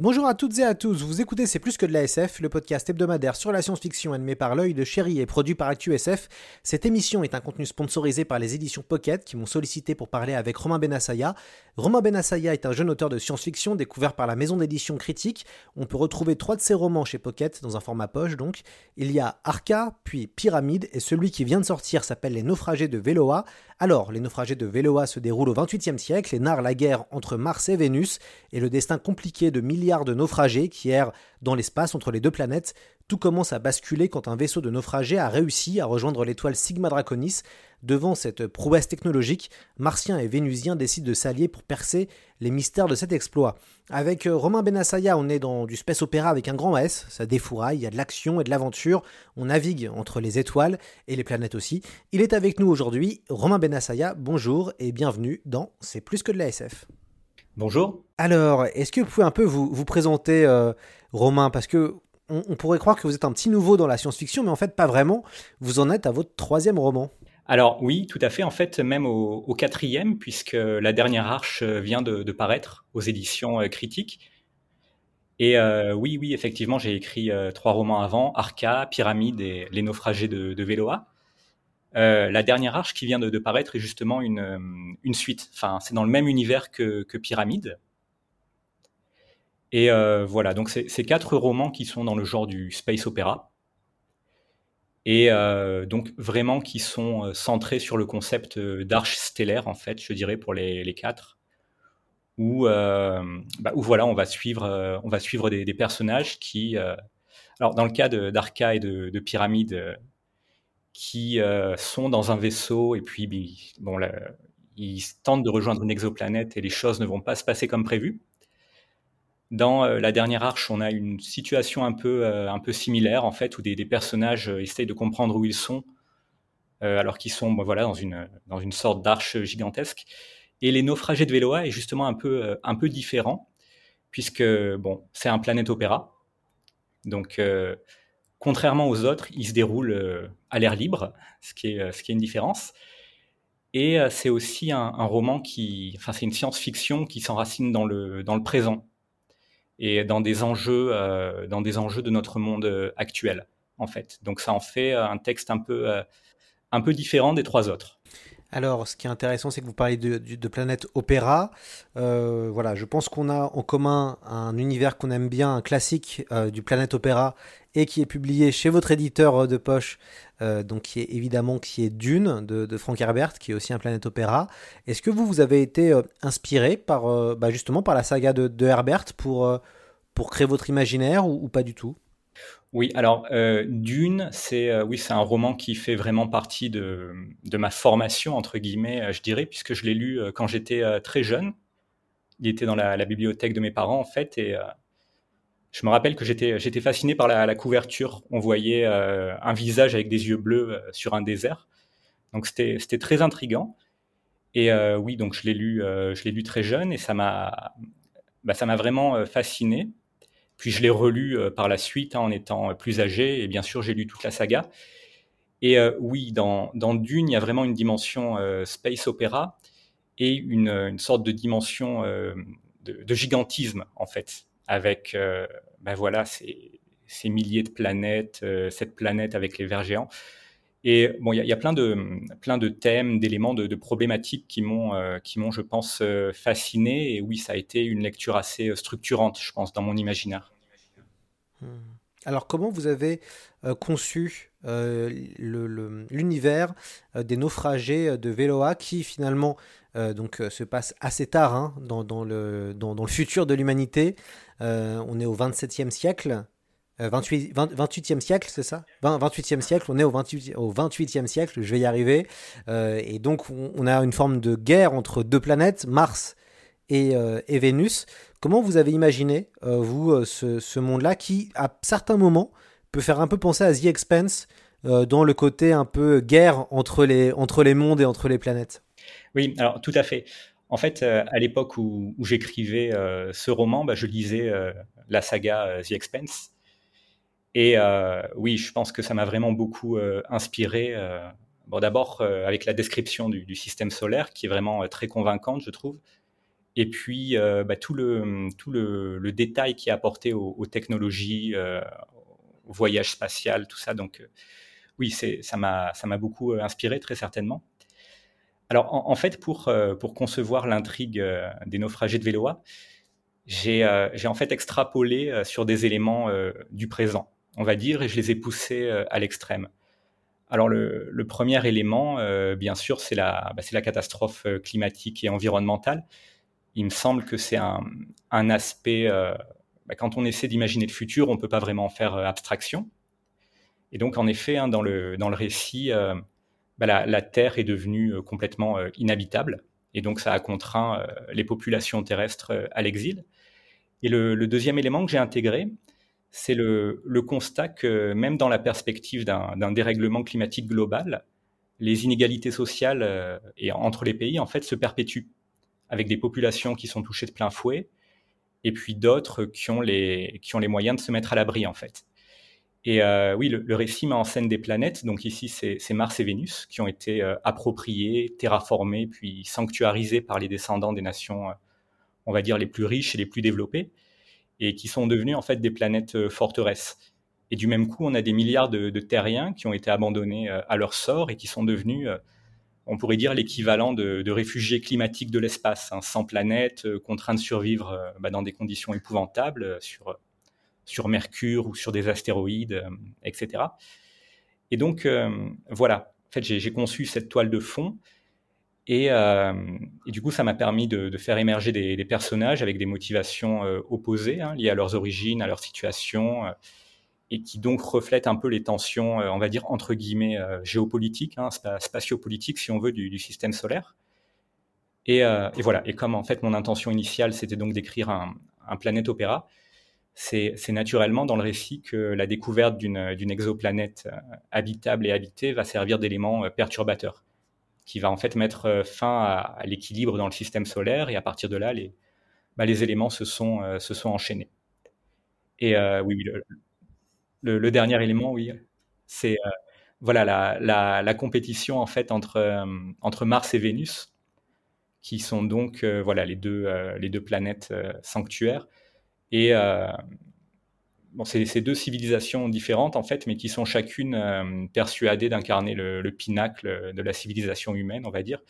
Bonjour à toutes et à tous, vous écoutez C'est plus que de la SF, le podcast hebdomadaire sur la science-fiction animé par l'œil de chéri et produit par ActuSF. Cette émission est un contenu sponsorisé par les éditions Pocket qui m'ont sollicité pour parler avec Romain Benassaya. Romain Benassaya est un jeune auteur de science-fiction découvert par la maison d'édition Critique. On peut retrouver trois de ses romans chez Pocket dans un format poche donc. Il y a Arca, puis Pyramide et celui qui vient de sortir s'appelle Les naufragés de Véloa. Alors, les naufragés de Véloa se déroulent au XXIe siècle et narrent la guerre entre Mars et Vénus et le destin compliqué de milliards de naufragés qui errent dans l'espace entre les deux planètes. Tout commence à basculer quand un vaisseau de naufragés a réussi à rejoindre l'étoile Sigma Draconis. Devant cette prouesse technologique, Martiens et Vénusiens décident de s'allier pour percer les mystères de cet exploit. Avec euh, Romain Benassaya, on est dans du space opéra avec un grand S, ça défouraille, il y a de l'action et de l'aventure, on navigue entre les étoiles et les planètes aussi. Il est avec nous aujourd'hui, Romain Benassaya, bonjour et bienvenue dans C'est plus que de la SF. Bonjour. Alors, est-ce que vous pouvez un peu vous, vous présenter, euh, Romain? Parce que on, on, pourrait croire que vous êtes un petit nouveau dans la science-fiction, mais en fait, pas vraiment. Vous en êtes à votre troisième roman. Alors oui, tout à fait. En fait, même au, quatrième, puisque la dernière arche vient de, paraître aux éditions euh, critiques. Et euh, oui, oui, effectivement, j'ai écrit euh, trois romans avant, Arca, Pyramide et Les naufragés de, de Véloa. Euh, la dernière arche qui vient de, paraître est justement une, suite. Enfin, c'est dans le même univers que, que Pyramide. Et euh, voilà, donc c'est quatre romans qui sont dans le genre du space opéra. Et euh, donc vraiment qui sont euh, centrés sur le concept d'arche stellaire, en fait, je dirais, pour les, quatre. Où, euh, bah, voilà, on va suivre, on va suivre des, personnages qui... alors dans le cas d'Arca et de, de Pyramide, qui sont dans un vaisseau et puis bon, ils tentent de rejoindre une exoplanète et les choses ne vont pas se passer comme prévu. Dans euh, la dernière arche, on a une situation un peu, euh, similaire, en fait, où des, personnages euh, essayent de comprendre où ils sont, alors qu'ils sont voilà, dans, une, sorte d'arche gigantesque. Et les naufragés de Véloa est justement un peu, différent, puisque bon, c'est un planète opéra. Donc, contrairement aux autres, il se déroule à l'air libre, ce qui, est, une différence. Et c'est aussi un, roman qui, enfin, c'est une science-fiction qui s'enracine dans le présent et dans des enjeux, euh, dans des enjeux de notre monde actuel, en fait. Donc ça en fait un texte un peu, euh, un peu différent des trois autres. Alors, ce qui est intéressant, c'est que vous parlez de, planète opéra. Euh, voilà, je pense qu'on a en commun un univers qu'on aime bien, un classique euh, du planète opéra, et qui est publié chez votre éditeur de poche, euh, donc qui est évidemment qui est Dune de, Frank Herbert, qui est aussi un planète opéra. Est-ce que vous vous avez été euh, inspiré par euh, bah justement par la saga de, Herbert pour euh, créer votre imaginaire ou pas du tout? Oui, alors euh, Dune, c'est euh, oui, c'est un roman qui fait vraiment partie de, ma formation entre guillemets, euh, je dirais, puisque je l'ai lu quand j'étais très jeune. Il était dans la, bibliothèque de mes parents en fait, et je me rappelle que j'étais fasciné par la, couverture. On voyait un visage avec des yeux bleus sur un désert, donc c'était c'était très intrigant. Et oui, donc je l'ai lu je l'ai lu très jeune et ça m'a bah, ça m'a vraiment fasciné. Puis je l'ai relu euh, par la suite hein, en étant plus âgé, et bien sûr j'ai lu toute la saga. Et euh, oui, dans, dans, Dune, il y a vraiment une dimension euh, space opéra et une, une, sorte de dimension euh, de, gigantisme, en fait, avec ben voilà, ces, ces, milliers de planètes, euh, cette planète avec les vers géants. Et bon, il y, a, plein, de, plein de thèmes, d'éléments, de, problématiques qui m'ont, euh, qui m'ont, je pense, euh, fasciné. Et oui, ça a été une lecture assez euh, structurante, je pense, dans mon imaginaire. Hmm. Alors, comment vous avez euh, conçu l'univers des naufragés de Véloa qui finalement donc, se passe assez tard hein, dans, le, dans, le futur de l'humanité? On est au XXe siècle. 28, 28e siècle, c'est ça? 28e siècle, on est au, 28, au 28e siècle, je vais y arriver. et donc, on, a une forme de guerre entre deux planètes, Mars et, et Vénus. Comment vous avez imaginé, vous, ce, monde-là, qui, à certains moments, peut faire un peu penser à The Expense, dans le côté un peu guerre entre les, entre les mondes et entre les planètes? Oui, alors tout à fait. En fait, à l'époque où, j'écrivais ce roman, bah, je lisais la saga The Expense et euh, oui, je pense que ça m'a vraiment beaucoup euh, inspiré. Euh, bon, d'abord avec la description du, système solaire, qui est vraiment très convaincante, je trouve. Et puis bah, tout, le, tout le, détail qui est apporté aux, technologies, au voyage spatial, tout ça. Donc oui, ça m'a beaucoup inspiré, très certainement. Alors en, fait, pour, pour concevoir l'intrigue des naufragés de Véloa, j'ai en fait extrapolé sur des éléments du présent on va dire, et je les ai poussés euh, à l'extrême. Alors le, premier élément, euh, bien sûr, c'est la, bah, catastrophe euh, climatique et environnementale. Il me semble que c'est un, aspect, bah, quand on essaie d'imaginer le futur, on ne peut pas vraiment faire abstraction. Et donc, en effet, hein, dans, le, récit, bah, la, Terre est devenue complètement inhabitable. Et donc, ça a contraint les populations terrestres à l'exil. Et le, deuxième élément que j'ai intégré, c'est le, constat que même dans la perspective d'un dérèglement climatique global, les inégalités sociales euh, et entre les pays en fait se perpétuent, avec des populations qui sont touchées de plein fouet, et puis d'autres qui ont les moyens de se mettre à l'abri en fait. Et euh, oui, le, récit met en scène des planètes, donc ici c'est Mars et Vénus, qui ont été euh, appropriées, terraformées, puis sanctuarisées par les descendants des nations, on va dire, les plus riches et les plus développées et qui sont devenus en fait des planètes euh, forteresses. Et du même coup, on a des milliards de, terriens qui ont été abandonnés euh, à leur sort et qui sont devenus, euh, on pourrait dire, l'équivalent de, réfugiés climatiques de l'espace, hein, sans planète, contraints de survivre bah, dans des conditions épouvantables sur, sur Mercure ou sur des astéroïdes, etc. Et donc, voilà, en fait, j'ai conçu cette toile de fond euh, et, du coup, ça m'a permis de, faire émerger des, personnages avec des motivations euh, opposées, hein, liées à leurs origines, à leur situation, euh, et qui donc reflètent un peu les tensions, on va dire, entre guillemets, géopolitiques, hein, spatiopolitiques, si on veut, du, système solaire. Et, voilà, et comme en fait mon intention initiale, c'était donc d'écrire un, un, planète opéra, c'est naturellement dans le récit que la découverte d'une exoplanète habitable et habitée va servir d'élément perturbateur qui va en fait mettre euh, fin à, l'équilibre dans le système solaire et à partir de là, les, bah, les éléments se sont, euh, se sont enchaînés. Et euh, oui, le, dernier élément, oui, c'est voilà la, la, compétition en fait entre, entre Mars et Vénus, qui sont donc voilà les deux, les deux planètes sanctuaires. Et c'est ces deux civilisations différentes en fait, mais qui sont chacune euh, persuadées d'incarner le, pinacle de la civilisation humaine, on va dire.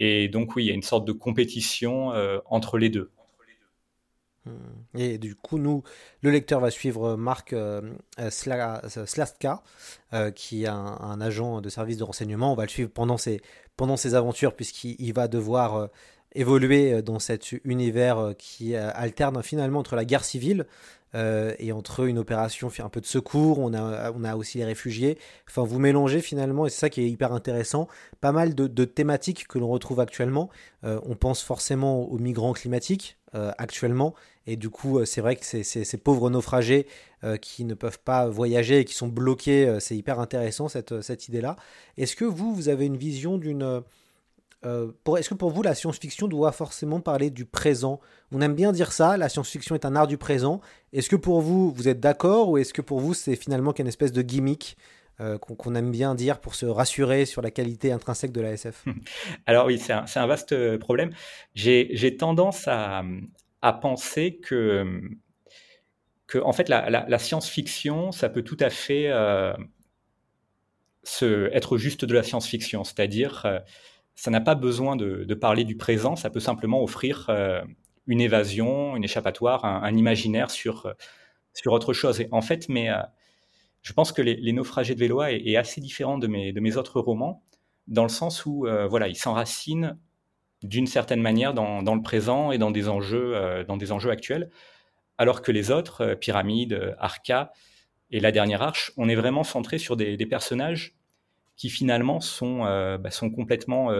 Et donc oui, il y a une sorte de compétition euh, entre les deux. Hmm. Et du coup, nous, le lecteur va suivre Marc euh, Slastka, qui est un, agent de service de renseignement. On va le suivre pendant ses, pendant ses aventures, puisqu'il va devoir évoluer dans cet univers qui alterne finalement entre la guerre civile euh, et entre une opération un peu de secours, on a, on a aussi les réfugiés. Enfin, vous mélangez finalement, et c'est ça qui est hyper intéressant, pas mal de, thématiques que l'on retrouve actuellement. Euh, on pense forcément aux migrants climatiques euh, actuellement, et du coup, c'est vrai que ces pauvres naufragés qui ne peuvent pas voyager et qui sont bloqués, c'est hyper intéressant cette, cette idée-là. Est-ce que vous, vous avez une vision d'une euh, est-ce que pour vous, la science-fiction doit forcément parler du présent? On aime bien dire ça, la science-fiction est un art du présent. Est-ce que pour vous, vous êtes d'accord ou est-ce que pour vous, c'est finalement qu'une espèce de gimmick euh, qu'on aime bien dire pour se rassurer sur la qualité intrinsèque de la SF Alors oui, c'est un, vaste euh, problème. J'ai tendance à, penser que, en fait, la, science-fiction, ça peut tout à fait être juste de la science-fiction, c'est-à-dire ça n'a pas besoin de, parler du présent, ça peut simplement offrir euh, une évasion, une échappatoire, un, imaginaire sur, euh, sur autre chose. En fait, mais, euh, je pense que les, Naufragés de Véloa est, assez différent de mes, autres romans, dans le sens où voilà, il s'enracine d'une certaine manière dans, dans, le présent et dans des enjeux, dans des enjeux actuels. alors que les autres, Pyramide, Arca et La Dernière Arche, on est vraiment centré sur des, personnages qui finalement sont, bah, sont complètement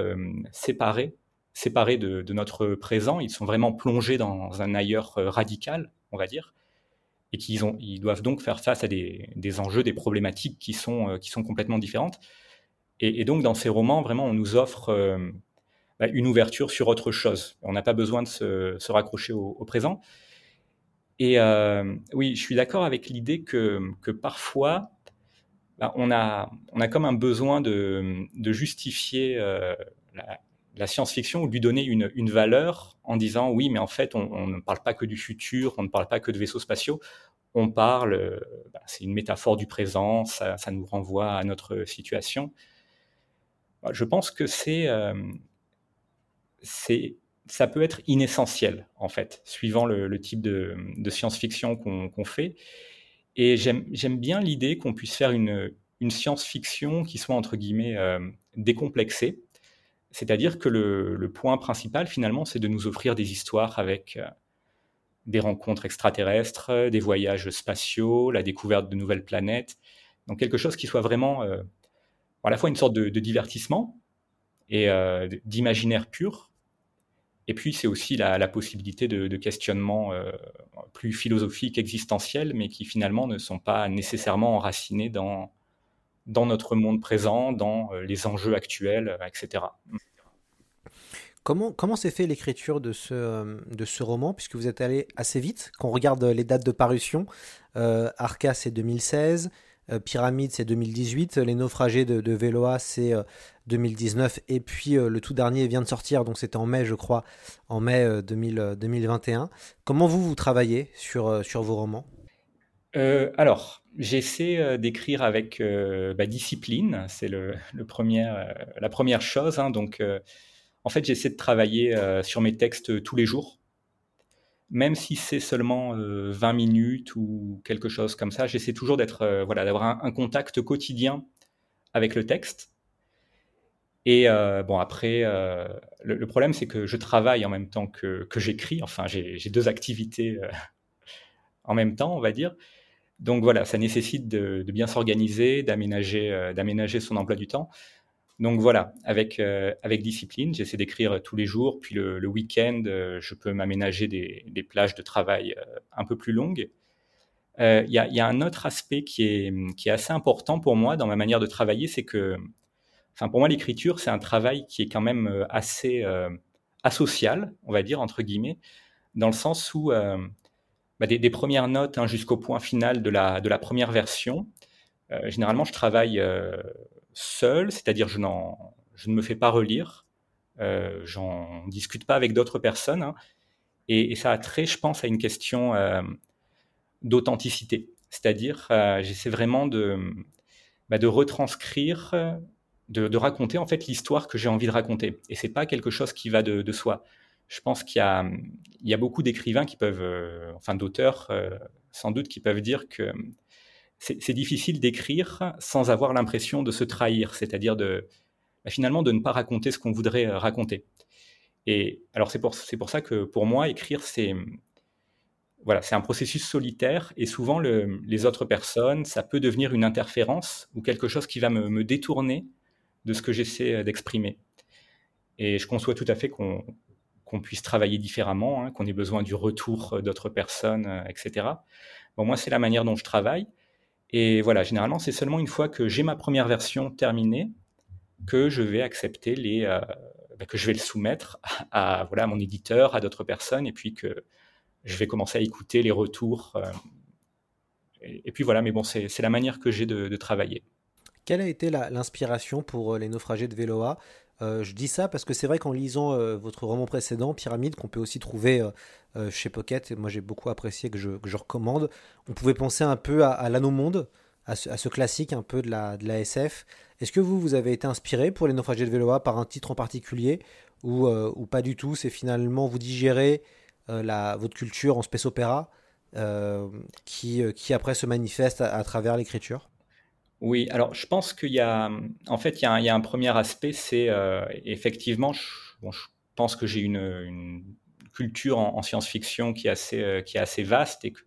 séparés, séparés de, notre présent. Ils sont vraiment plongés dans un ailleurs radical, on va dire, et qu'ils ont, ils doivent donc faire face à des, enjeux, des problématiques qui sont, qui sont complètement différentes. Et, donc dans ces romans, vraiment, on nous offre bah, une ouverture sur autre chose. On n'a pas besoin de se, raccrocher au, présent. Et euh, oui, je suis d'accord avec l'idée que, que, parfois, bah, on, a, on a comme un besoin de, justifier euh, la, science-fiction ou lui donner une, valeur en disant oui, mais en fait, on, ne parle pas que du futur, on ne parle pas que de vaisseaux spatiaux, on parle, euh, bah, c'est une métaphore du présent, ça, nous renvoie à notre situation. Je pense que c'est c'est ça peut être inessentiel, en fait, suivant le, type de, science-fiction qu'on fait. Et j'aime bien l'idée qu'on puisse faire une, science-fiction qui soit, entre guillemets, euh, décomplexée. C'est-à-dire que le, point principal, finalement, c'est de nous offrir des histoires avec euh, des rencontres extraterrestres, des voyages spatiaux, la découverte de nouvelles planètes. Donc quelque chose qui soit vraiment euh, à la fois une sorte de, divertissement et d'imaginaire pur, et puis, c'est aussi la, possibilité de, questionnements euh, plus philosophiques, existentiels, mais qui finalement ne sont pas nécessairement enracinés dans, dans notre monde présent, dans euh, les enjeux actuels, euh, etc. Comment, comment s'est fait l'écriture de ce, de ce roman, puisque vous êtes allé assez vite, quand on regarde les dates de parution, Arca c'est 2016, Pyramide c'est 2018, Les Naufragés de, de Véloa c'est 2019 et puis euh, le tout dernier vient de sortir. Donc c'était en mai je crois. En mai 2021 euh, comment vous vous travaillez sur, euh, sur vos romans? Alors j'essaie d'écrire avec bah, discipline. C'est le, la première chose hein, donc en fait j'essaie de travailler sur mes textes tous les jours même si c'est seulement 20 minutes ou quelque chose comme ça j'essaie toujours d'être voilà d'avoir un contact quotidien avec le texte et euh, bon, après, euh, le, problème, c'est que je travaille en même temps que, que j'écris. Enfin, j'ai deux activités euh, en même temps, on va dire. Donc voilà, ça nécessite de, de bien s'organiser, d'aménager son emploi du temps. Donc voilà, avec, avec discipline, j'essaie d'écrire tous les jours. Puis le, week-end, je peux m'aménager des, des, plages de travail un peu plus longues. Il y, y, a un autre aspect qui est, qui est assez important pour moi dans ma manière de travailler, c'est que Enfin, pour moi, l'écriture, c'est un travail qui est quand même euh, assez euh, asocial, on va dire, entre guillemets, dans le sens où euh, bah, des, premières notes hein, jusqu'au point final de la, de la première version, généralement, je travaille seul, c'est-à-dire je, je ne me fais pas relire, j'en discute pas avec d'autres personnes, hein, et, ça a trait, je pense, à une question d'authenticité. C'est-à-dire, j'essaie vraiment de, bah, de retranscrire de, raconter en fait l'histoire que j'ai envie de raconter. Et c'est pas quelque chose qui va de, soi. Je pense qu'il y y a beaucoup d'écrivains qui peuvent, euh, enfin d'auteurs euh, sans doute, qui peuvent dire que c'est difficile d'écrire sans avoir l'impression de se trahir, c'est-à-dire bah, finalement de ne pas raconter ce qu'on voudrait euh, raconter. Et alors c'est pour, pour ça que pour moi, écrire, c'est voilà, un processus solitaire et souvent le, les autres personnes, ça peut devenir une interférence ou quelque chose qui va me, détourner de ce que j'essaie euh, d'exprimer. Et je conçois tout à fait qu'on puisse travailler différemment, hein, qu'on ait besoin du retour euh, d'autres personnes, etc. Bon, moi, c'est la manière dont je travaille. Et voilà, généralement, c'est seulement une fois que j'ai ma première version terminée que je vais accepter les, bah, que je vais le soumettre à, voilà, mon éditeur, à d'autres personnes, et puis que je vais commencer à écouter les retours. et, puis voilà, mais bon, c'est la manière que j'ai de travailler. Quelle a été l'inspiration pour euh, les naufragés de Véloa euh, Je dis ça parce que c'est vrai qu'en lisant euh, votre roman précédent, Pyramide, qu'on peut aussi trouver chez Pocket, et moi j'ai beaucoup apprécié, que je, recommande, on pouvait penser un peu à, l'Anneau Monde, à ce, classique un peu de la, SF. Est-ce que vous, vous avez été inspiré pour les naufragés de Véloa par un titre en particulier ou, pas du tout? C'est finalement vous digérez la, votre culture en space opéra qui après se manifeste à travers l'écriture? Oui, alors je pense qu'il y a, en fait, il y a un, premier aspect, c'est euh, effectivement, je, pense que j'ai une, culture en, science-fiction qui est assez, qui est assez vaste et que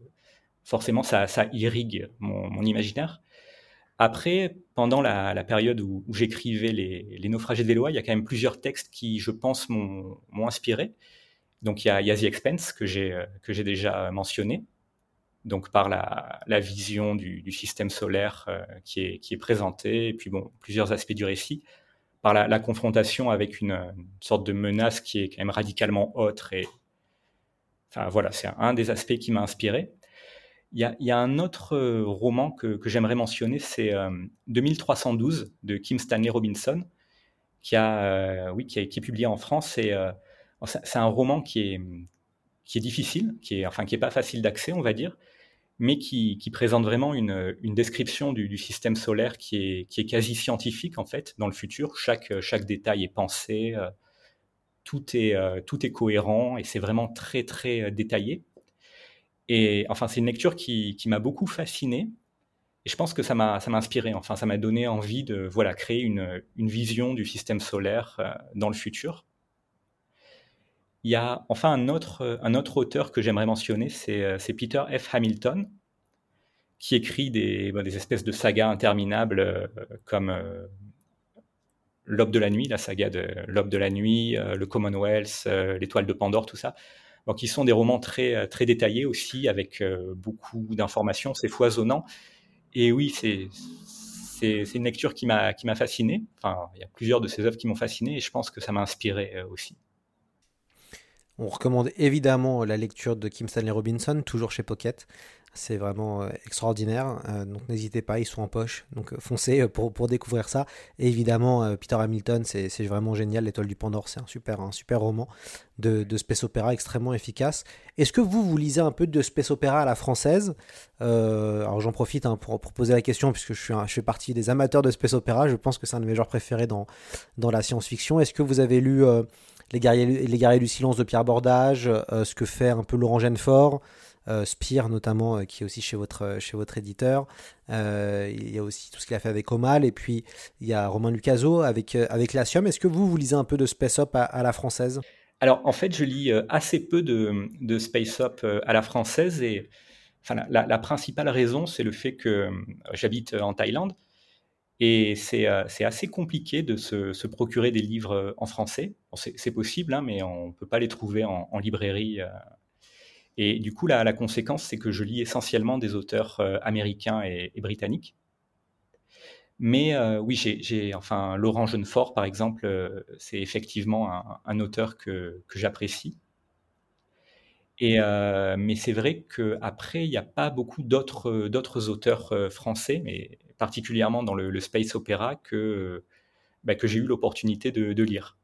forcément ça, irrigue mon, imaginaire. Après, pendant la, période où, j'écrivais les, naufragés de Vélois, il y a quand même plusieurs textes qui, je pense, m'ont inspiré. Donc il y a, il The Expense que j'ai déjà mentionné, donc par la, vision du, système solaire euh, qui, est, présentée, et puis bon, plusieurs aspects du récit, par la, confrontation avec une, sorte de menace qui est quand même radicalement autre. Et, enfin voilà, c'est un des aspects qui m'a inspiré. Il y, a, un autre euh, roman que, j'aimerais mentionner, c'est euh, 2312 de Kim Stanley Robinson, qui, a, euh, oui, qui, a, qui est publié en France. Et euh, c'est un roman qui est, qui est difficile, qui est, enfin, qui est pas facile d'accès, on va dire, mais qui, présente vraiment une, description du, système solaire qui est, quasi scientifique en fait dans le futur. Chaque, détail est pensé, euh, tout, est, euh, tout est cohérent et c'est vraiment très très euh, détaillé. Et enfin, c'est une lecture qui, m'a beaucoup fasciné. Et je pense que ça m'a, inspiré. Enfin, ça m'a donné envie de voilà créer une vision du système solaire dans le futur. Il y a enfin un autre, un autre auteur que j'aimerais mentionner, c'est euh, Peter F. Hamilton, qui écrit des, des espèces de sagas interminables euh, comme euh, L'Aube de la Nuit, la saga de L'Aube de la Nuit, le Commonwealth, l'Étoile de Pandore, tout ça. Donc, qui sont des romans très, très détaillés aussi, avec beaucoup d'informations, c'est foisonnant. Et oui, c'est c'est une lecture qui m'a fasciné. Enfin, il y a plusieurs de ces œuvres qui m'ont fasciné et je pense que ça m'a inspiré aussi. On recommande évidemment la lecture de Kim Stanley Robinson, toujours chez Pocket. C'est vraiment euh, extraordinaire. Euh, donc n'hésitez pas, ils sont en poche. Donc euh, foncez pour, pour découvrir ça. Et évidemment, Peter Hamilton, c'est vraiment génial. L'étoile du Pandore, c'est un super, roman de, de space opéra extrêmement efficace. Est-ce que vous, vous lisez un peu de space opéra à la française? Alors j'en profite hein, pour, poser la question, puisque je, suis je fais partie des amateurs de space opéra. Je pense que c'est un de mes genres préférés dans la science-fiction. Est-ce que vous avez lu les guerriers, du silence de Pierre Bordage, euh, ce que fait un peu Laurent Genefort, euh, Spire notamment, euh, qui est aussi chez votre, chez votre éditeur. il y a aussi tout ce qu'il a fait avec Omal, et puis il y a Romain Lucaso avec, avec Latium. Est-ce que vous, vous lisez un peu de Space Up à, la française? Alors en fait, je lis assez peu de, de Space Up à la française, et enfin, la, la principale raison, c'est le fait que j'habite en Thaïlande. Et euh, c'est assez compliqué de se, procurer des livres euh, en français. c'est possible, hein, mais on ne peut pas les trouver en, librairie. Euh. Et du coup, la, la conséquence, c'est que je lis essentiellement des auteurs américains et, britanniques. Mais oui, j'ai, enfin, Laurent Jeunefort, par exemple, c'est effectivement un, auteur que, que j'apprécie. Et, mais c'est vrai qu'après, il n'y a pas beaucoup d'autres auteurs français, mais particulièrement dans le, space opéra, que, bah, que j'ai eu l'opportunité de, lire.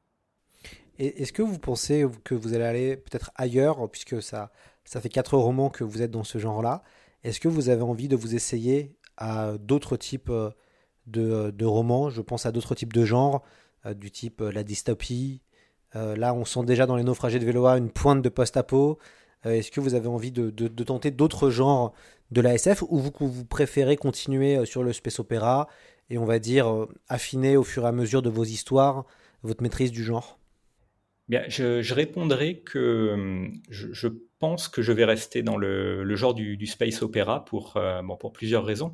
Est-ce que vous pensez que vous allez aller peut-être ailleurs, puisque ça, fait quatre romans que vous êtes dans ce genre-là? Est-ce que vous avez envie de vous essayer à d'autres types euh, de, de, romans? Je pense à d'autres types de genres, euh, du type euh, la dystopie. là, on sent déjà dans Les Naufragés de Véloa une pointe de post-apo. Est-ce que vous avez envie de, tenter d'autres genres de la SF ou vous, préférez continuer euh, sur le space opéra et on va dire euh, affiner au fur et à mesure de vos histoires votre maîtrise du genre? Bien, je, répondrai que je, pense que je vais rester dans le, genre du, space opéra pour, euh, bon, pour plusieurs raisons.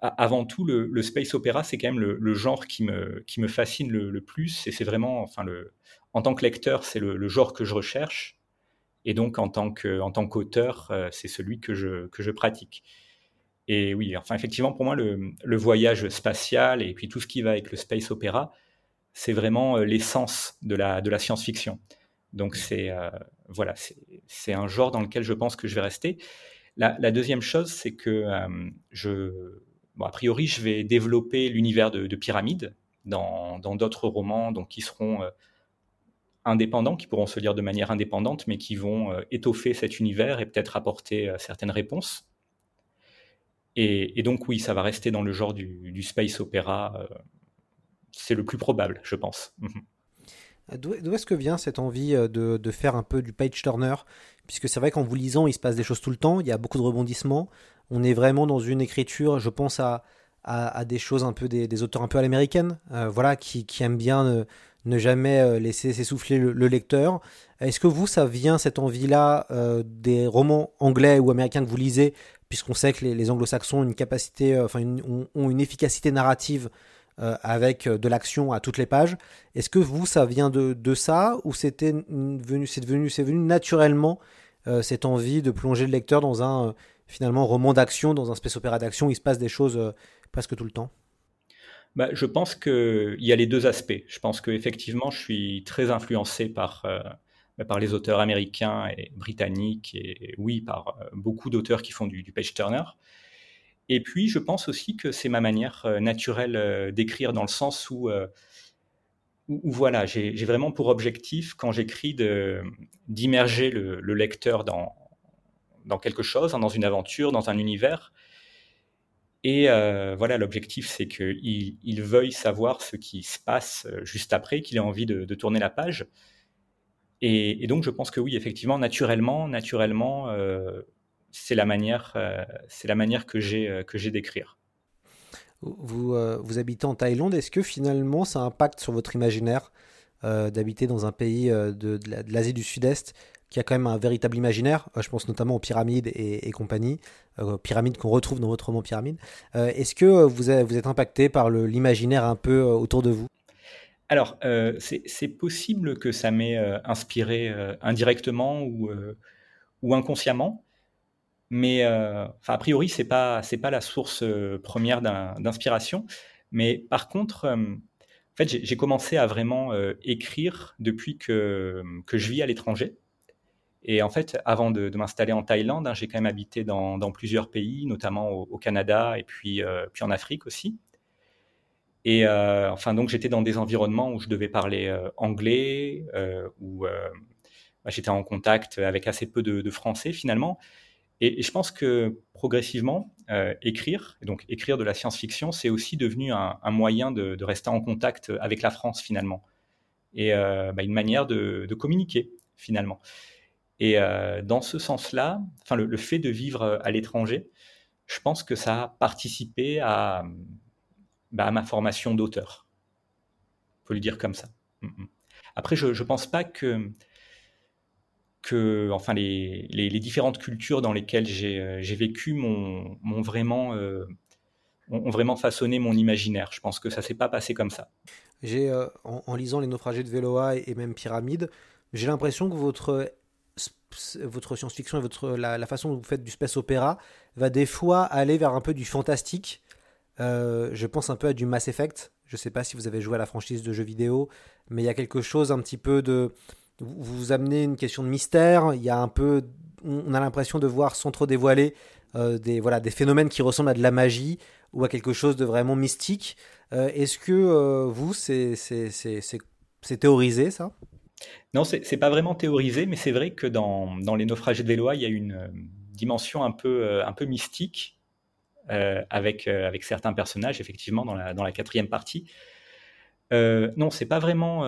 avant tout, le, space opéra, c'est quand même le, genre qui me, qui me fascine le, plus et c'est vraiment, enfin, le, en tant que lecteur, c'est le, genre que je recherche. Et donc, en tant qu'auteur, euh, c'est celui que je, que je pratique. Et oui, enfin, effectivement, pour moi, le, le, voyage spatial et puis tout ce qui va avec le space opéra, c'est vraiment euh, l'essence de la, de la science-fiction. Donc, c'est euh, voilà, c'est un genre dans lequel je pense que je vais rester. La, la deuxième chose, c'est que je, bon, a priori, je vais développer l'univers de, de Pyramide dans d'autres romans, donc qui seront indépendants, qui pourront se lire de manière indépendante, mais qui vont euh, étoffer cet univers et peut-être apporter euh, certaines réponses. Et, donc oui, ça va rester dans le genre du, space opéra. Euh, c'est le plus probable, je pense. Mhm. D'où est-ce que vient cette envie de, faire un peu du page turner? Puisque c'est vrai qu'en vous lisant, il se passe des choses tout le temps, il y a beaucoup de rebondissements. On est vraiment dans une écriture, je pense à, des choses un peu des, auteurs un peu à l'américaine, voilà, qui aiment bien ne jamais euh, laisser s'essouffler le, lecteur. Est-ce que vous, ça vient, cette envie-là, des romans anglais ou américains que vous lisez, puisqu'on sait que les, anglo-saxons ont une capacité, enfin, ont, une efficacité narrative avec de l'action à toutes les pages. Est-ce que vous, ça vient de, de ça ou c'était venu, c'est devenu, c'est venu naturellement cette envie de plonger le lecteur dans un finalement roman d'action, dans un space opéra d'action, il se passe des choses presque tout le temps? Bah, Je pense qu'il y a les deux aspects. Je pense qu'effectivement, je suis très influencé par, euh, bah, par les auteurs américains et britanniques, et, oui, par euh, beaucoup d'auteurs qui font du, page turner. Et puis, je pense aussi que c'est ma manière euh, naturelle d'écrire dans le sens où, où, voilà, j'ai vraiment pour objectif, quand j'écris, d'immerger le, le, lecteur dans, dans quelque chose, hein, dans une aventure, dans un univers, et euh, voilà, l'objectif, c'est qu'il il veuille savoir ce qui se passe euh, juste après, qu'il ait envie de, tourner la page. Et, donc, je pense que oui, effectivement, naturellement, naturellement, euh, c'est la manière, c'est la manière que j'ai que j'ai d'écrire. Vous, vous habitez en Thaïlande. Est-ce que finalement, ça impacte sur votre imaginaire d'habiter dans un pays de, de l'Asie du Sud-Est qui a quand même un véritable imaginaire. Euh, je pense notamment aux pyramides et, compagnie, euh, pyramides qu'on retrouve dans votre roman Pyramide. Euh, est-ce que vous, êtes impacté par l'imaginaire un peu autour de vous? Alors, c'est possible que ça m'ait inspiré indirectement ou, inconsciemment, mais a priori, ce n'est pas, la source première d'inspiration. Mais par contre, en fait, j'ai commencé à vraiment écrire depuis que je vis à l'étranger. Et en fait, avant de, m'installer en Thaïlande, hein, j'ai quand même habité dans, plusieurs pays, notamment au, Canada et puis, euh, puis en Afrique aussi. Et euh, enfin, donc j'étais dans des environnements où je devais parler euh, anglais, où bah, j'étais en contact avec assez peu de, français finalement. Et, je pense que progressivement, écrire, donc écrire de la science-fiction, c'est aussi devenu un, moyen de, rester en contact avec la France finalement, et bah, une manière de communiquer finalement. Et euh, dans ce sens-là, enfin, le, fait de vivre euh, à l'étranger, je pense que ça a participé à, bah, ma formation d'auteur. Il faut le dire comme ça. Mm, mm. Après, je ne pense pas que, que enfin, les, différentes cultures dans lesquelles j'ai euh, vécu m'ont vraiment, ont vraiment façonné mon imaginaire. Je pense que ça ne s'est pas passé comme ça. En, lisant Les naufragés de Véloa et même Pyramide, j'ai l'impression que votre votre science-fiction et votre, la, façon dont vous faites du space opéra va des fois aller vers un peu du fantastique. Euh, je pense un peu à du Mass Effect. Je ne sais pas si vous avez joué à la franchise de jeux vidéo, mais il y a quelque chose un petit peu de. Vous, amenez une question de mystère. Il y a un peu. On a l'impression de voir sans trop dévoiler euh, des, voilà, des phénomènes qui ressemblent à de la magie ou à quelque chose de vraiment mystique. Euh, est-ce que vous, c'est théorisé ça? Non, c'est n'est pas vraiment théorisé, mais c'est vrai que dans, les naufragés de Véloa, il y a une euh, dimension un peu, euh, un peu mystique euh, avec, avec certains personnages, effectivement, dans la, dans la quatrième partie. non, c'est pas vraiment,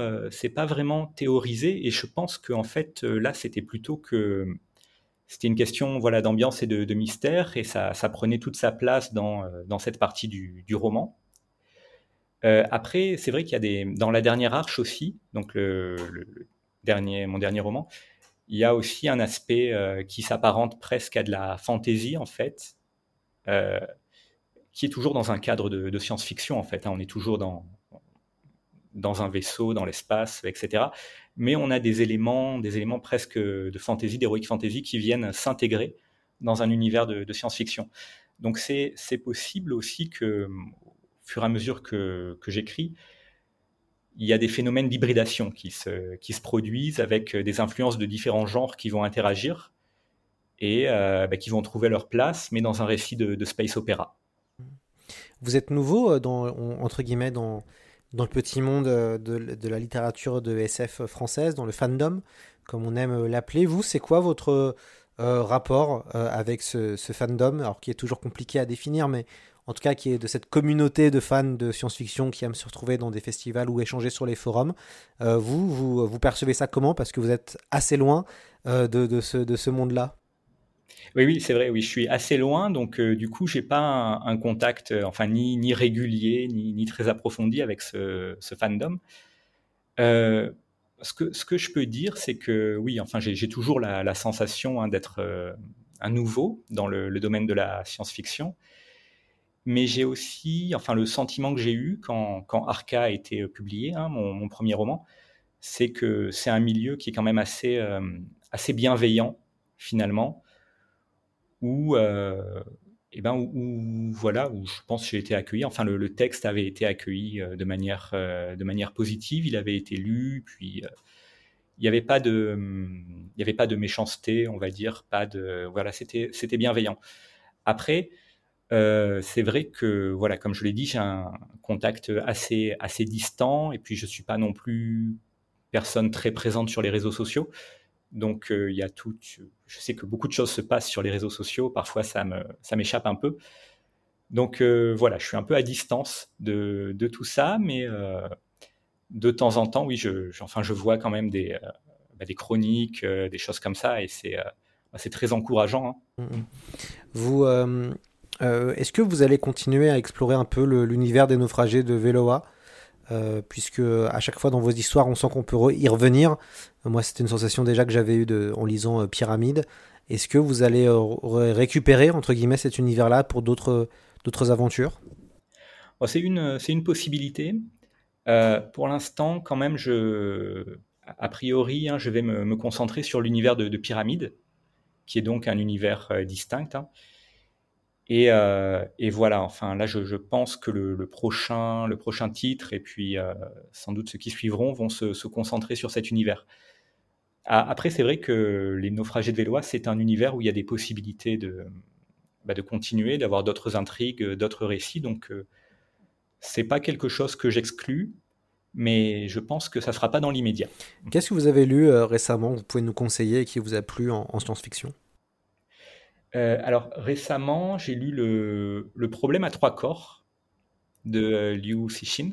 pas vraiment théorisé, et je pense qu'en fait, là, c'était plutôt que c'était une question, voilà, d'ambiance et de, mystère, et ça, ça, prenait toute sa place dans, dans cette partie du, du roman. Après, c'est vrai qu'il y a des dans la dernière arche aussi, donc le, dernier, mon dernier roman, il y a aussi un aspect euh, qui s'apparente presque à de la fantaisie, en fait, euh, qui est toujours dans un cadre de, science-fiction, en fait. Hein. On est toujours dans, dans un vaisseau, dans l'espace, etc. Mais on a des éléments, des éléments presque de fantaisie, d'héroïque fantaisie, qui viennent s'intégrer dans un univers de, science-fiction. Donc c'est possible aussi que, fur et à mesure que, j'écris, il y a des phénomènes d'hybridation qui se, produisent avec euh, des influences de différents genres qui vont interagir et euh, bah, qui vont trouver leur place, mais dans un récit de, space opéra. Vous êtes nouveau, euh, dans, entre guillemets, dans, le petit monde de, de, la littérature de SF française, dans le fandom, comme on aime l'appeler. Vous, c'est quoi votre rapport avec ce, ce, fandom, alors qui est toujours compliqué à définir, mais en tout cas qui est de cette communauté de fans de science-fiction qui aiment se retrouver dans des festivals ou échanger sur les forums. Euh, vous, vous, percevez ça comment? Parce que vous êtes assez loin euh, de, ce, de ce monde-là. Oui, oui, c'est vrai. Oui, je suis assez loin, donc euh, du coup, j'ai pas un, contact, enfin ni, ni régulier, ni, ni, très approfondi avec ce, ce fandom. ce que, ce que je peux dire, c'est que oui, enfin, j'ai toujours la, sensation hein, d'être un nouveau dans le, domaine de la science-fiction. Mais j'ai aussi, enfin, le sentiment que j'ai eu quand, quand, Arca a été publié, hein, mon, premier roman, c'est que c'est un milieu qui est quand même assez, assez bienveillant, finalement, où, euh, eh ben, où, voilà, où je pense que j'ai été accueilli. Enfin, le, texte avait été accueilli euh, de manière, euh, de manière positive. Il avait été lu, puis il n'y avait pas de, avait pas de méchanceté, on va dire, pas de, voilà, c'était, c'était bienveillant. Après, c'est vrai que, voilà, comme je l'ai dit, j'ai un contact assez, assez distant, et puis je suis pas non plus personne très présente sur les réseaux sociaux. Donc il y a tout. Je sais que beaucoup de choses se passent sur les réseaux sociaux. Parfois, ça me, ça m'échappe un peu. Donc voilà, je suis un peu à distance de, de tout ça, mais de temps en temps, oui, je, enfin, je vois quand même des, bah, des chroniques, des choses comme ça, et c'est, bah, c'est très encourageant. Hein. Mmh, Vous, est-ce que vous allez continuer à explorer un peu l'univers des naufragés de Veloa euh, puisque à chaque fois dans vos histoires, on sent qu'on peut y revenir. Moi, c'était une sensation déjà que j'avais eue en lisant euh, Pyramide. Est-ce que vous allez euh, récupérer, entre guillemets, cet univers-là pour d'autres aventures? C'est une, une possibilité. pour l'instant, quand même, je, a priori, hein, je vais me, concentrer sur l'univers de, Pyramide, qui est donc un univers distinct. Hein. Euh, et, voilà, enfin là, je, pense que le, prochain, le prochain titre et puis euh, sans doute ceux qui suivront vont se, concentrer sur cet univers. après, c'est vrai que les naufragés de Vélois, c'est un univers où il y a des possibilités de, bah, continuer, d'avoir d'autres intrigues, d'autres récits. Donc, euh, c'est pas quelque chose que j'exclus, mais je pense que ça ne sera pas dans l'immédiat. Qu'est-ce que vous avez lu récemment Vous pouvez nous conseiller et qui vous a plu en science-fiction? Euh, alors récemment, j'ai lu le, problème à trois corps de euh, Liu Cixin,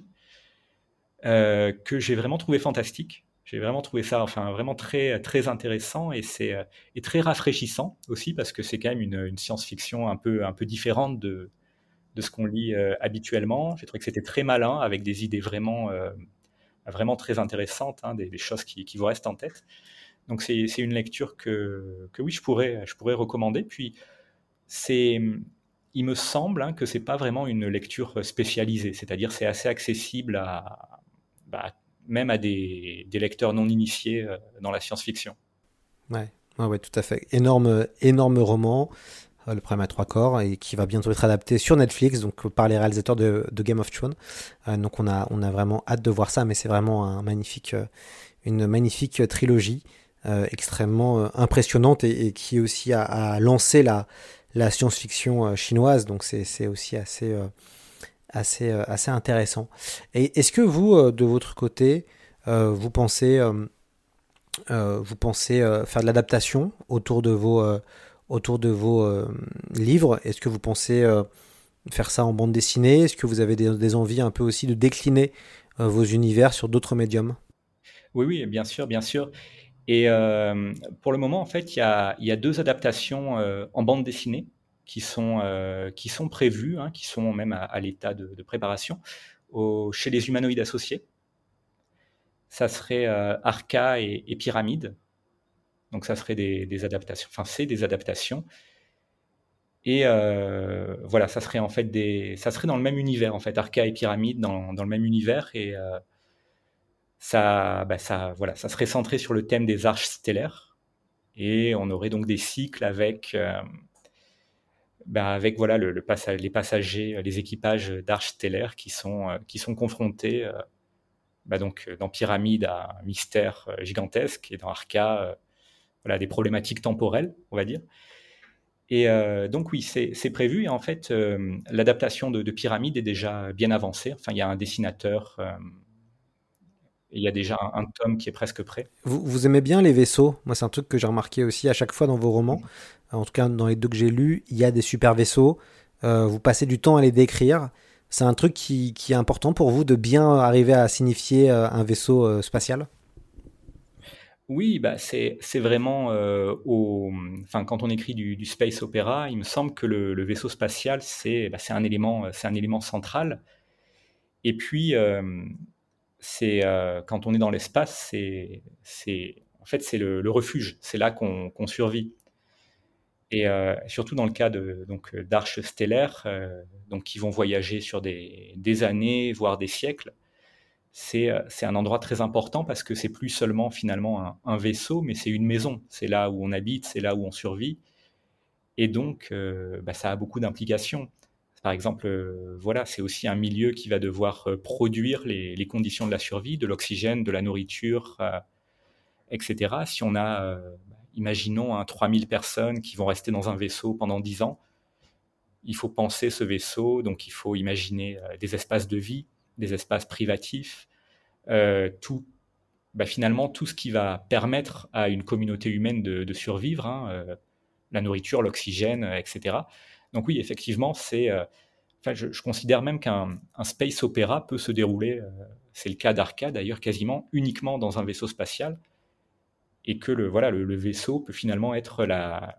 euh, que j'ai vraiment trouvé fantastique. J'ai vraiment trouvé ça, enfin vraiment très très intéressant et c'est et très rafraîchissant aussi parce que c'est quand même une, science-fiction un peu un peu différente de de ce qu'on lit habituellement. J'ai trouvé que c'était très malin avec des idées vraiment vraiment très intéressantes, hein, des, choses qui, qui vous restent en tête. Donc c'est une lecture que, oui, je pourrais, je pourrais recommander. Puis il me semble hein, que c'est pas vraiment une lecture spécialisée, c'est-à-dire c'est assez accessible bah, même à des, lecteurs non initiés euh, dans la science-fiction. Ouais, ouais, tout à fait. Énorme, énorme roman. Euh, le problème à trois corps et qui va bientôt être adapté sur Netflix donc par les réalisateurs de, Game of Thrones euh, donc on a on a vraiment hâte de voir ça mais c'est vraiment un magnifique une magnifique trilogie extrêmement euh, impressionnante et, qui aussi a, lancé la, science-fiction euh, chinoise. Donc c'est aussi assez, assez, assez intéressant. Est-ce que vous, de votre côté, vous pensez, vous pensez faire de l'adaptation autour de vos, autour de vos livres? Est-ce que vous pensez faire ça en bande dessinée? Est-ce que vous avez des, envies un peu aussi de décliner vos univers sur d'autres médiums? Oui, oui, bien sûr, bien sûr. Et euh, pour le moment, en fait, il y a, deux adaptations euh, en bande dessinée qui sont, euh, prévues, hein, qui sont même à, l'état de, préparation chez les humanoïdes associés. Ça serait Arca et, Pyramide. Donc ça serait des, adaptations, enfin c'est des adaptations. Et voilà, ça serait en fait des, ça serait dans le même univers en fait, Arca et Pyramide dans, le même univers ça, bah, ça, voilà, ça serait centré sur le thème des arches stellaires. Et on aurait donc des cycles avec, euh, bah, avec voilà, le, les passagers, les équipages d'arches stellaires qui sont, euh, qui sont confrontés euh, bah, donc, dans Pyramide à un mystère gigantesque et dans Arca voilà, des problématiques temporelles, on va dire. Et donc oui, c'est prévu. Et en fait, l'adaptation de, Pyramide est déjà bien avancée. Enfin, il y a un dessinateur il y a déjà un, tome qui est presque prêt. Vous, vous aimez bien les vaisseaux? Moi, c'est un truc que j'ai remarqué aussi à chaque fois dans vos romans. En tout cas, dans les deux que j'ai lus, il y a des super vaisseaux. Euh, vous passez du temps à les décrire. C'est un truc qui, qui, est important pour vous de bien arriver à signifier euh, un vaisseau euh, spatial? Oui, bah c'est vraiment au, enfin quand on écrit du, space opéra, il me semble que le, vaisseau spatial c'est bah, un élément c'est un élément central. Et puis c'est quand on est dans l'espace, c'est, en fait c'est le, refuge, c'est là qu'on, survit. Et surtout dans le cas de, donc, d'arches stellaires, donc, qui vont voyager sur des, des années, voire des siècles, c'est, c'est un endroit très important parce que c'est plus seulement finalement un, vaisseau, mais c'est une maison. C'est là où on habite, c'est là où on survit. Et donc, bah, ça a beaucoup d'implications. Par exemple, voilà, c'est aussi un milieu qui va devoir produire les, conditions de la survie, de l'oxygène, de la nourriture, etc. Si on a imaginons un 3000 personnes qui vont rester dans un vaisseau pendant 10 ans. Il faut penser ce vaisseau, donc il faut imaginer euh, des espaces de vie, des espaces privatifs, euh, tout, bah, finalement tout ce qui va permettre à une communauté humaine de, survivre, hein, euh, la nourriture, l'oxygène, etc. Donc oui, effectivement, c'est, enfin, je, considère même qu'un space opéra peut se dérouler, c'est le cas d'Arca d'ailleurs, quasiment uniquement dans un vaisseau spatial et que le, voilà, le, vaisseau peut finalement être la,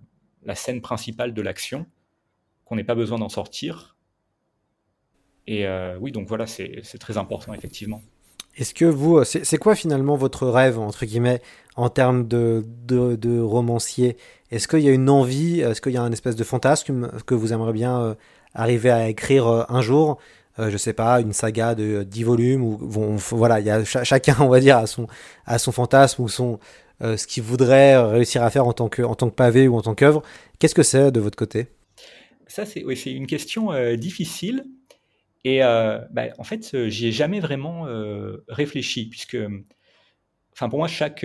scène principale de l'action, qu'on n'ait pas besoin d'en sortir. Et euh, oui, donc voilà, c'est très important, effectivement. Est-ce que vous, c'est quoi finalement votre rêve, entre guillemets, en termes de, de, romancier? Est-ce qu'il y a une envie, est-ce qu'il y a un espèce de fantasme que vous aimeriez bien euh, arriver à écrire euh, un jour? Je je sais pas, une saga de 10 volumes où voilà, il y a chacun, on va dire, à son, à son fantasme ou son, euh, ce qu'il voudrait réussir à faire en tant que, en tant que pavé ou en tant qu'œuvre. Qu'est-ce que c'est de votre côté? Ça, c'est oui, une question euh, difficile. Et euh, bah, en fait, j'y ai jamais vraiment réfléchi, puisque, enfin, pour moi, chaque.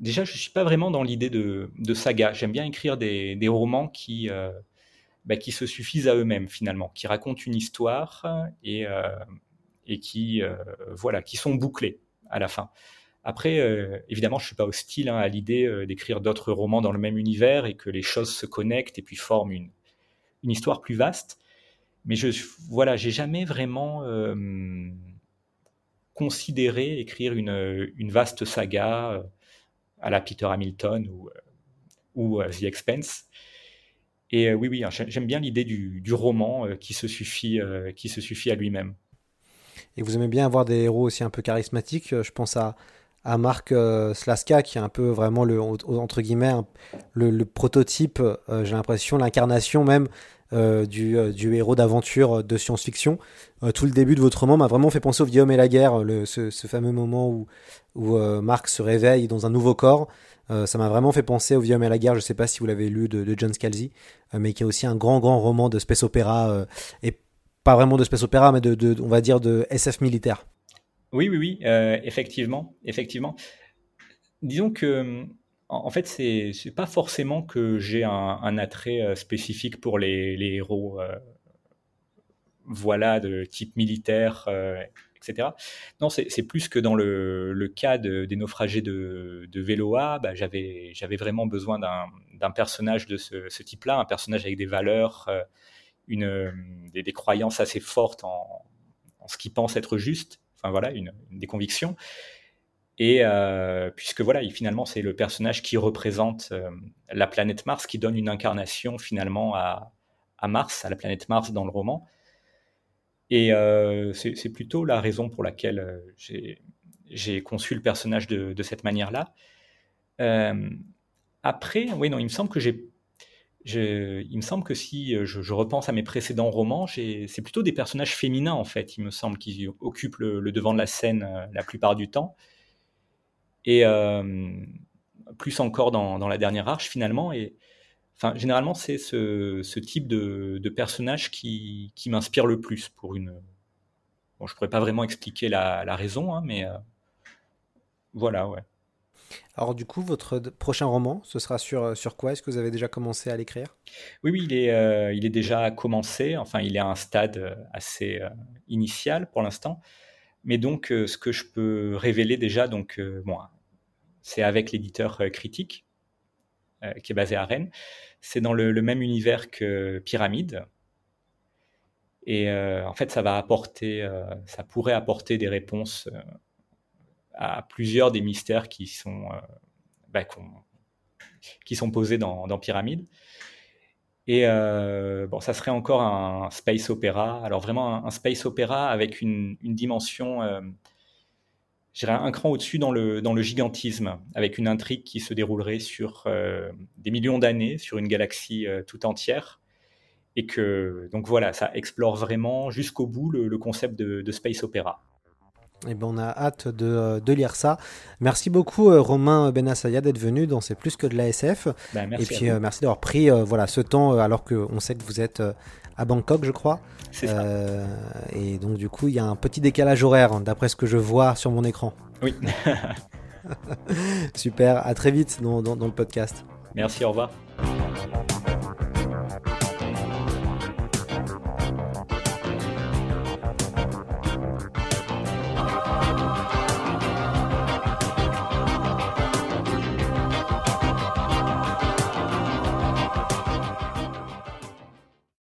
déjà, je suis pas vraiment dans l'idée de, saga. J'aime bien écrire des, romans qui, bah, qui se suffisent à eux-mêmes, finalement, qui racontent une histoire et, et qui, voilà, qui sont bouclés à la fin. Après, euh, évidemment, je suis pas hostile hein, à l'idée euh, d'écrire d'autres romans dans le même univers et que les choses se connectent et puis forment une, une histoire plus vaste. Mais je, voilà, j'ai jamais vraiment euh, considéré écrire une, vaste saga à la Peter Hamilton ou, ou The Expense. Et oui, oui, hein, j'aime bien l'idée du, roman qui se suffit, à lui-même. Et vous aimez bien avoir des héros aussi un peu charismatiques. Je pense à à Marc euh, Slaska, qui est un peu vraiment le entre guillemets le, prototype, euh, j'ai l'impression, l'incarnation même euh, du, du, héros d'aventure de science-fiction. tout le début de votre roman m'a vraiment fait penser au Guillaume et la guerre, le, ce, fameux moment où, où Marc se réveille dans un nouveau corps. ça m'a vraiment fait penser au Guillaume et la guerre. Je ne sais pas si vous l'avez lu de, John Scalzi, mais qui est aussi un grand grand roman de space opéra et pas vraiment de space opéra, mais de, de, on va dire de SF militaire. Oui, oui, oui, euh, effectivement, effectivement. Disons que, en fait, c'est c'est pas forcément que j'ai un, attrait euh, spécifique pour les, héros, euh, voilà, de type militaire, etc. Non, c'est plus que dans le, cas des naufragés de, de Véloa, bah, j'avais vraiment besoin d'un personnage de ce, type-là, un personnage avec des valeurs, une, des, croyances assez fortes en, en ce qu'il pense être juste enfin voilà, une, des convictions. Et euh, puisque voilà, finalement, c'est le personnage qui représente euh, la planète Mars, qui donne une incarnation finalement à, Mars, à la planète Mars dans le roman. Et euh, c'est plutôt la raison pour laquelle j'ai conçu le personnage de, cette manière-là. après, oui, non, il me semble que si je, repense à mes précédents romans, c'est plutôt des personnages féminins, en fait, il me semble, qui occupent le, devant de la scène la plupart du temps. Et euh, plus encore dans, la dernière arche, finalement. Et, enfin, généralement, c'est ce, type de, personnage qui, m'inspire le plus pour une. Bon, je pourrais pas vraiment expliquer la, raison, hein, mais voilà, ouais. Alors du coup, votre prochain roman, ce sera sur, euh, sur quoi? Est-ce que vous avez déjà commencé à l'écrire? Oui, oui, il est, euh, il est déjà commencé. Enfin, il est à un stade euh, assez initial pour l'instant. Mais donc, ce que je peux révéler déjà, donc, bon, c'est avec l'éditeur Critique, qui est basé à Rennes. C'est dans le, même univers que Pyramide. Et en fait, ça va apporter, ça pourrait apporter des réponses à plusieurs des mystères qui sont, euh, bah, qui sont posés dans, Pyramide. Et euh, bon, ça serait encore un space opéra. Alors vraiment un, space opéra avec une, dimension euh, j'irais un cran au-dessus dans le, dans le gigantisme, avec une intrigue qui se déroulerait sur euh, des millions d'années, sur une galaxie euh, tout entière. Et que, donc voilà, ça explore vraiment jusqu'au bout le, concept de, space opéra. Et eh ben on a hâte de, de, lire ça. Merci beaucoup Romain Benassaya d'être venu dans C'est plus que de la SF. Ben, et puis merci d'avoir pris voilà, ce temps alors qu'on sait que vous êtes à Bangkok, je crois. Euh, et donc, du coup, il y a un petit décalage horaire, hein, d'après ce que je vois sur mon écran. Oui. Super, à très vite dans, dans le podcast. Merci, au revoir.